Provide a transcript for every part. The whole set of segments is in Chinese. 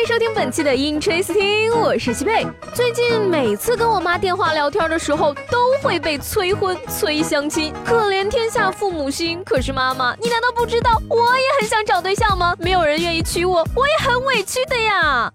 欢迎收听本期的 Interesting，我是西贝。最近每次跟我妈电话聊天的时候，都会被催婚、催相亲，可怜天下父母心。可是妈妈，你难道不知道我也很想找对象吗？没有人愿意娶我，我也很委屈的呀。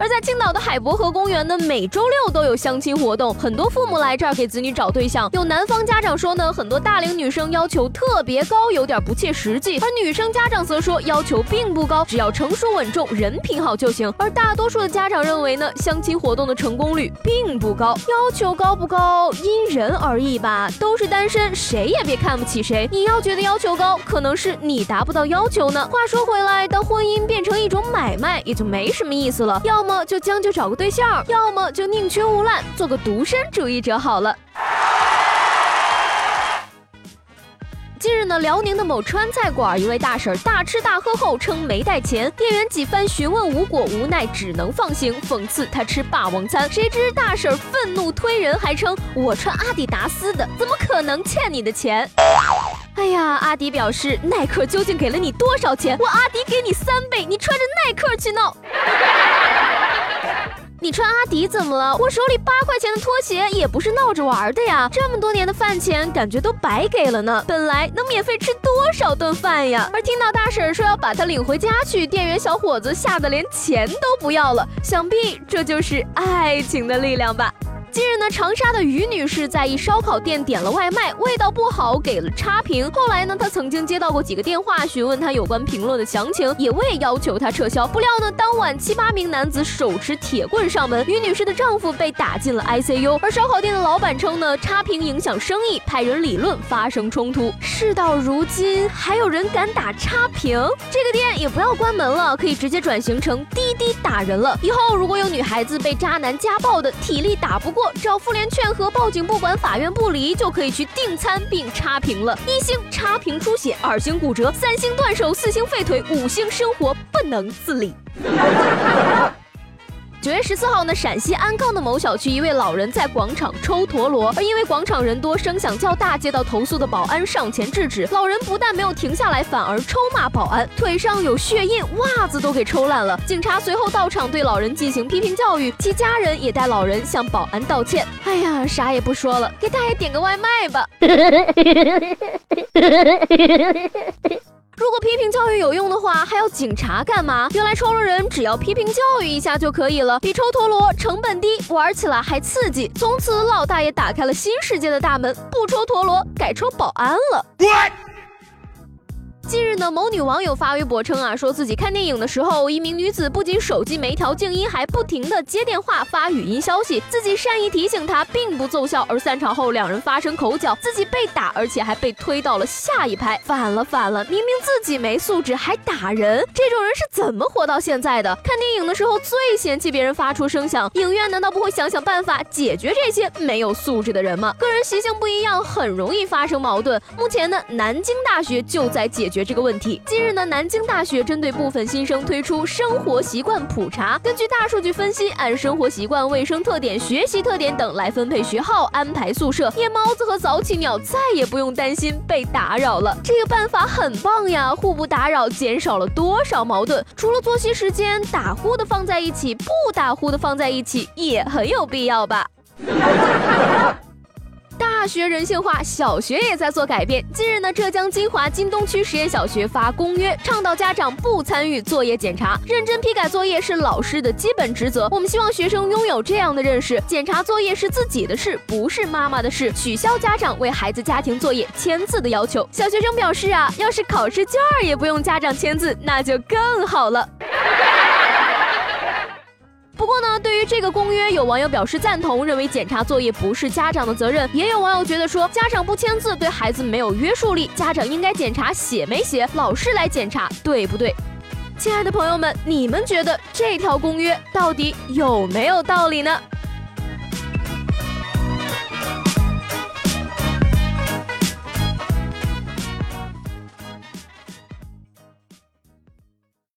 而在青岛的海博河公园呢，每周六都有相亲活动，很多父母来这儿给子女找对象。有男方家长说呢，很多大龄女生要求特别高，有点不切实际；而女生家长则说要求并不高，只要成熟稳重、人品好就行。而大多数的家长认为呢，相亲活动的成功率并不高，要求高不高因人而异吧。都是单身，谁也别看不起谁。你要觉得要求高，可能是你达不到要求呢。话说回来，当婚姻变成一种买卖，也就没什么意思了。要么。要么就将就找个对象，要么就宁缺毋滥，做个独身主义者好了。近日呢，辽宁的某川菜馆，一位大婶大吃大喝后称没带钱，店员几番询问无果，无奈只能放行，讽刺他吃霸王餐。谁知大婶愤怒推人，还称我穿阿迪达斯的，怎么可能欠你的钱？哎呀，阿迪表示耐克究竟给了你多少钱？我阿迪给你三倍，你穿着耐克去闹。你穿阿迪怎么了？我手里八块钱的拖鞋也不是闹着玩的呀！这么多年的饭钱，感觉都白给了呢。本来能免费吃多少顿饭呀？而听到大婶说要把他领回家去，店员小伙子吓得连钱都不要了。想必这就是爱情的力量吧。近日呢，长沙的于女士在一烧烤店点了外卖，味道不好，给了差评。后来呢，她曾经接到过几个电话，询问她有关评论的详情，也未要求她撤销。不料呢，当晚七八名男子手持铁棍上门，于女士的丈夫被打进了 ICU。而烧烤店的老板称呢，差评影响生意，派人理论，发生冲突。事到如今，还有人敢打差评？这个店也不要关门了，可以直接转型成滴滴打人了。以后如果有女孩子被渣男家暴的，体力打不过。找妇联劝和，报警不管，法院不理，就可以去订餐并差评了。一星差评出血，二星骨折，三星断手，四星废腿，五星生活不能自理。九月十四号呢，陕西安康的某小区，一位老人在广场抽陀螺，而因为广场人多，声响较大，接到投诉的保安上前制止。老人不但没有停下来，反而抽骂保安，腿上有血印，袜子都给抽烂了。警察随后到场对老人进行批评教育，其家人也带老人向保安道歉。哎呀，啥也不说了，给大爷点个外卖吧。如果批评教育有用的话，还要警察干嘛？原来抽了人只要批评教育一下就可以了，比抽陀螺成本低，玩起来还刺激。从此老大爷打开了新世界的大门，不抽陀螺，改抽保安了。近日呢，某女网友发微博称啊，说自己看电影的时候，一名女子不仅手机没调静音，还不停的接电话发语音消息，自己善意提醒她，并不奏效。而散场后，两人发生口角，自己被打，而且还被推到了下一排。反了反了，明明自己没素质还打人，这种人是怎么活到现在的？看电影的时候最嫌弃别人发出声响，影院难道不会想想办法解决这些没有素质的人吗？个人习性不一样，很容易发生矛盾。目前呢，南京大学就在解决。这个问题，近日呢，南京大学针对部分新生推出生活习惯普查，根据大数据分析，按生活习惯、卫生特点、学习特点等来分配学号、安排宿舍，夜猫子和早起鸟再也不用担心被打扰了。这个办法很棒呀，互不打扰，减少了多少矛盾？除了作息时间，打呼的放在一起，不打呼的放在一起，也很有必要吧。大学人性化，小学也在做改变。近日呢，浙江金华金东区实验小学发公约，倡导家长不参与作业检查，认真批改作业是老师的基本职责。我们希望学生拥有这样的认识：检查作业是自己的事，不是妈妈的事。取消家长为孩子家庭作业签字的要求。小学生表示啊，要是考试卷儿也不用家长签字，那就更好了。不过呢，对于这个公约，有网友表示赞同，认为检查作业不是家长的责任；也有网友觉得说，家长不签字对孩子没有约束力，家长应该检查写没写，老师来检查，对不对？亲爱的朋友们，你们觉得这条公约到底有没有道理呢？